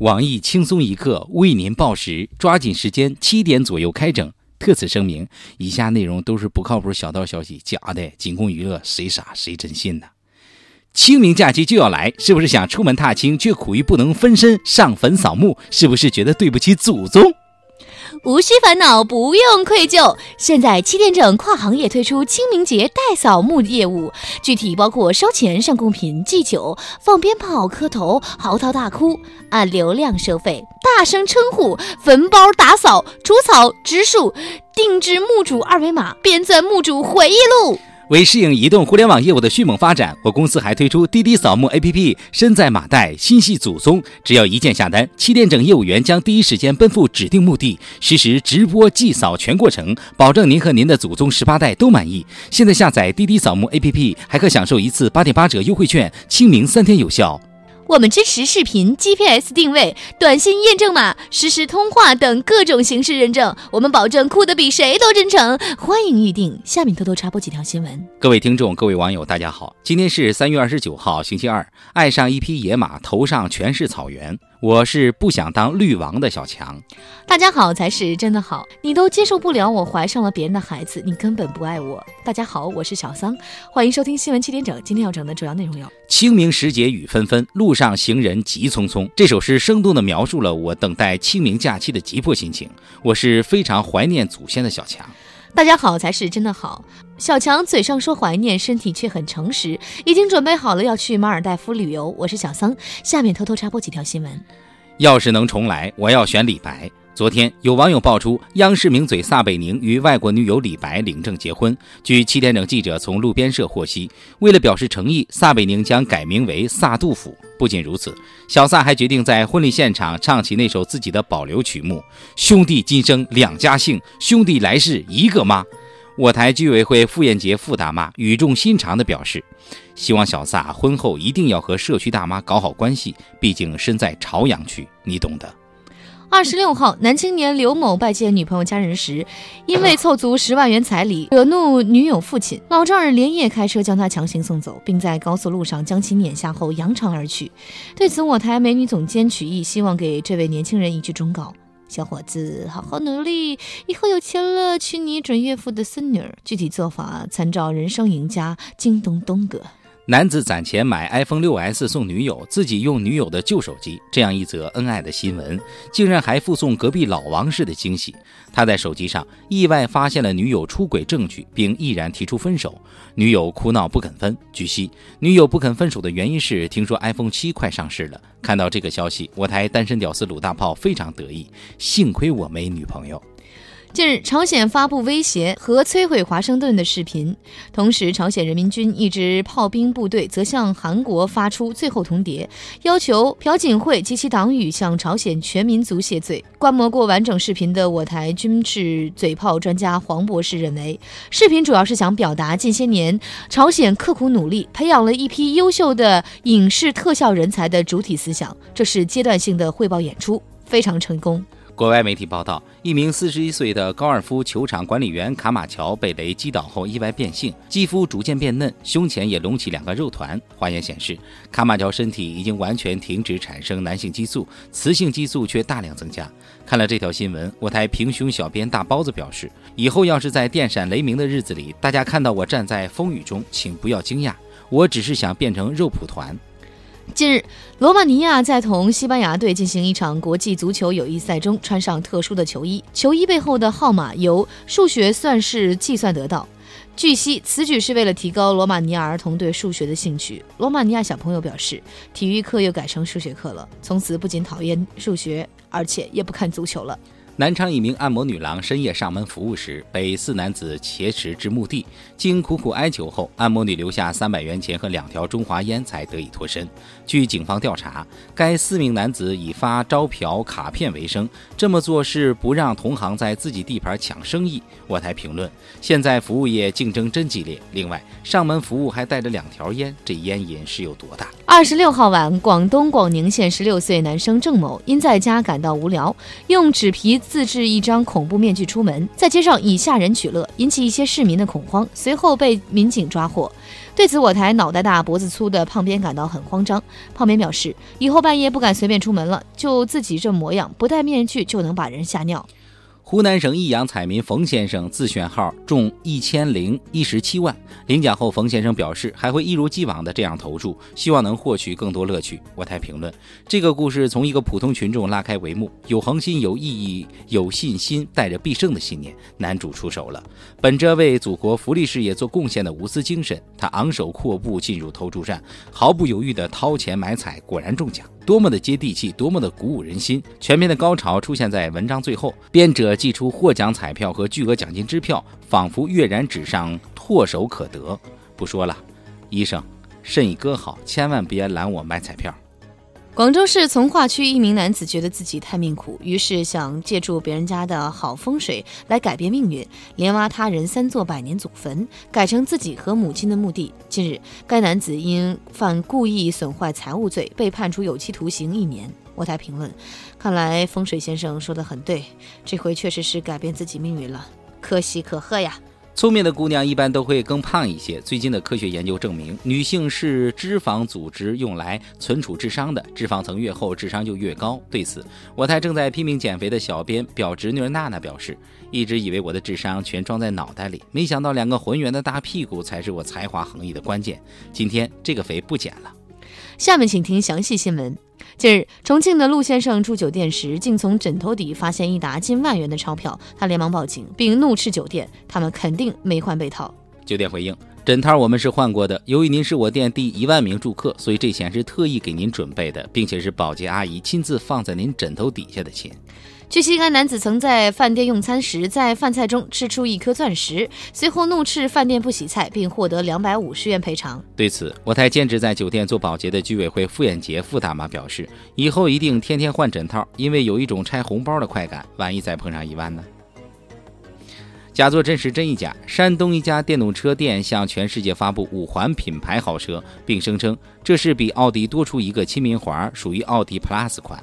网易轻松一刻为您报时，抓紧时间，七点左右开整。特此声明，以下内容都是不靠谱小道消息，假的，仅供娱乐，谁傻谁真信呢？清明假期就要来，是不是想出门踏青，却苦于不能分身上坟扫墓？是不是觉得对不起祖宗？无需烦恼，不用愧疚。现在七点整跨行业推出清明节代扫墓业务，具体包括烧钱、上贡品、祭酒、放鞭炮、磕头、嚎啕大哭，按流量收费，大声称呼，坟包打扫、除草、植树，定制墓主二维码，编撰墓主回忆录。为适应移动互联网业务的迅猛发展，我公司还推出滴滴扫墓 APP，身在马代，心系祖宗。只要一键下单，七点整业务员将第一时间奔赴指定墓地，实时直播祭扫全过程，保证您和您的祖宗十八代都满意。现在下载滴滴扫墓 APP，还可享受一次八点八折优惠券，清明三天有效。我们支持视频、GPS 定位、短信验证码、实时通话等各种形式认证，我们保证酷得比谁都真诚。欢迎预定。下面偷偷插播几条新闻。各位听众、各位网友，大家好，今天是三月二十九号，星期二。爱上一匹野马，头上全是草原。我是不想当绿王的小强，大家好才是真的好，你都接受不了我怀上了别人的孩子，你根本不爱我。大家好，我是小桑，欢迎收听新闻七点整，今天要整的主要内容有：清明时节雨纷纷，路上行人急匆匆。这首诗生动地描述了我等待清明假期的急迫心情。我是非常怀念祖先的小强。大家好才是真的好。小强嘴上说怀念，身体却很诚实，已经准备好了要去马尔代夫旅游。我是小桑，下面偷偷插播几条新闻。要是能重来，我要选李白。昨天有网友爆出，央视名嘴撒贝宁与外国女友李白领证结婚。据七点整记者从路边社获悉，为了表示诚意，撒贝宁将改名为撒杜甫。不仅如此，小撒还决定在婚礼现场唱起那首自己的保留曲目：“兄弟今生两家姓，兄弟来世一个妈。”我台居委会傅艳杰傅大妈语重心长地表示，希望小撒婚后一定要和社区大妈搞好关系，毕竟身在朝阳区，你懂的。二十六号，男青年刘某拜见女朋友家人时，因为凑足十万元彩礼，惹怒女友父亲，老丈人连夜开车将他强行送走，并在高速路上将其碾下后扬长而去。对此，我台美女总监曲艺希望给这位年轻人一句忠告：小伙子，好好努力，以后有钱了娶你准岳父的孙女儿。具体做法参照《人生赢家》京东东哥。男子攒钱买 iPhone 6s 送女友，自己用女友的旧手机。这样一则恩爱的新闻，竟然还附送隔壁老王式的惊喜。他在手机上意外发现了女友出轨证据，并毅然提出分手。女友哭闹不肯分。据悉，女友不肯分手的原因是听说 iPhone 7快上市了。看到这个消息，我台单身屌丝鲁大炮非常得意，幸亏我没女朋友。近日，朝鲜发布威胁和摧毁华盛顿的视频，同时，朝鲜人民军一支炮兵部队则向韩国发出最后通牒，要求朴槿惠及其党羽向朝鲜全民族谢罪。观摩过完整视频的我台军事嘴炮专家黄博士认为，视频主要是想表达近些年朝鲜刻苦努力，培养了一批优秀的影视特效人才的主体思想。这是阶段性的汇报演出，非常成功。国外媒体报道，一名四十一岁的高尔夫球场管理员卡马乔被雷击倒后意外变性，肌肤逐渐变嫩，胸前也隆起两个肉团。化验显示，卡马乔身体已经完全停止产生男性激素，雌性激素却大量增加。看了这条新闻，我台平胸小编大包子表示，以后要是在电闪雷鸣的日子里，大家看到我站在风雨中，请不要惊讶，我只是想变成肉蒲团。近日，罗马尼亚在同西班牙队进行一场国际足球友谊赛中穿上特殊的球衣，球衣背后的号码由数学算式计算得到。据悉，此举是为了提高罗马尼亚儿童对数学的兴趣。罗马尼亚小朋友表示，体育课又改成数学课了，从此不仅讨厌数学，而且也不看足球了。南昌一名按摩女郎深夜上门服务时，被四男子挟持至墓地。经苦苦哀求后，按摩女留下三百元钱和两条中华烟，才得以脱身。据警方调查，该四名男子以发招嫖卡片为生，这么做是不让同行在自己地盘抢生意。我台评论：现在服务业竞争真激烈。另外，上门服务还带着两条烟，这烟瘾是有多大？二十六号晚，广东广宁县十六岁男生郑某因在家感到无聊，用纸皮。自制一张恐怖面具出门，在街上以吓人取乐，引起一些市民的恐慌，随后被民警抓获。对此，我台脑袋大脖子粗的胖边感到很慌张。胖边表示，以后半夜不敢随便出门了，就自己这模样，不戴面具就能把人吓尿。湖南省益阳彩民冯先生自选号中一千零一十七万，领奖后，冯先生表示还会一如既往的这样投注，希望能获取更多乐趣。我台评论：这个故事从一个普通群众拉开帷幕，有恒心、有意义、有信心，带着必胜的信念，男主出手了。本着为祖国福利事业做贡献的无私精神，他昂首阔步进入投注站，毫不犹豫地掏钱买彩，果然中奖。多么的接地气，多么的鼓舞人心！全篇的高潮出现在文章最后，编者寄出获奖彩票和巨额奖金支票，仿佛跃然纸上，唾手可得。不说了，医生，肾已割好，千万别拦我买彩票。广州市从化区一名男子觉得自己太命苦，于是想借助别人家的好风水来改变命运，连挖他人三座百年祖坟，改成自己和母亲的墓地。近日，该男子因犯故意损坏财物罪，被判处有期徒刑一年。我台评论：看来风水先生说的很对，这回确实是改变自己命运了，可喜可贺呀！聪明的姑娘一般都会更胖一些。最近的科学研究证明，女性是脂肪组织用来存储智商的，脂肪层越厚，智商就越高。对此，我台正在拼命减肥的小编表侄女娜娜表示：“一直以为我的智商全装在脑袋里，没想到两个浑圆的大屁股才是我才华横溢的关键。今天这个肥不减了。”下面请听详细新闻。近日，重庆的陆先生住酒店时，竟从枕头底发现一沓近万元的钞票，他连忙报警，并怒斥酒店，他们肯定没换被套。酒店回应：枕套我们是换过的，由于您是我店第一万名住客，所以这钱是特意给您准备的，并且是保洁阿姨亲自放在您枕头底下的钱。据悉，该男子曾在饭店用餐时，在饭菜中吃出一颗钻石，随后怒斥饭店不洗菜，并获得两百五十元赔偿。对此，我台兼职在酒店做保洁的居委会傅艳杰傅大妈表示，以后一定天天换枕套，因为有一种拆红包的快感。万一再碰上一万呢？假作真时真亦假。山东一家电动车店向全世界发布五环品牌豪车，并声称这是比奥迪多出一个亲民环，属于奥迪 Plus 款。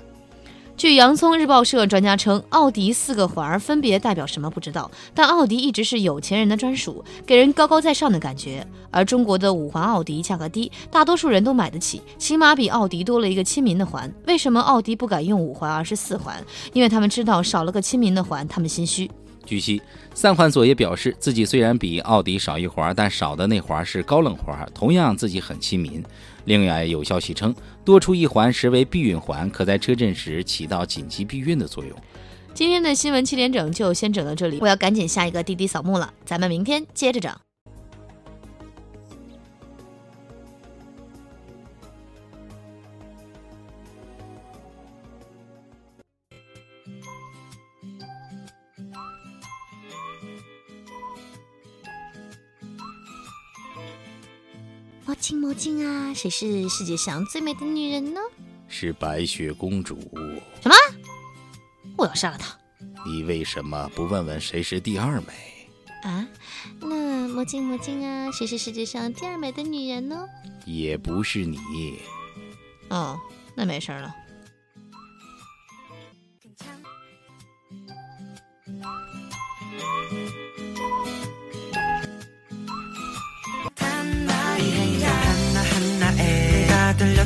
据洋葱日报社专家称，奥迪四个环儿分别代表什么不知道，但奥迪一直是有钱人的专属，给人高高在上的感觉。而中国的五环奥迪价格低，大多数人都买得起，起码比奥迪多了一个亲民的环。为什么奥迪不敢用五环而是四环？因为他们知道少了个亲民的环，他们心虚。据悉，三环佐也表示，自己虽然比奥迪少一环，但少的那环是高冷环，同样自己很亲民。另外有消息称，多出一环实为避孕环，可在车震时起到紧急避孕的作用。今天的新闻七点整就先整到这里，我要赶紧下一个滴滴扫墓了，咱们明天接着整。魔镜魔镜啊，谁是世界上最美的女人呢？是白雪公主。什么？我要杀了她！你为什么不问问谁是第二美？啊？那魔镜魔镜啊，谁是世界上第二美的女人呢？也不是你。哦，那没事了。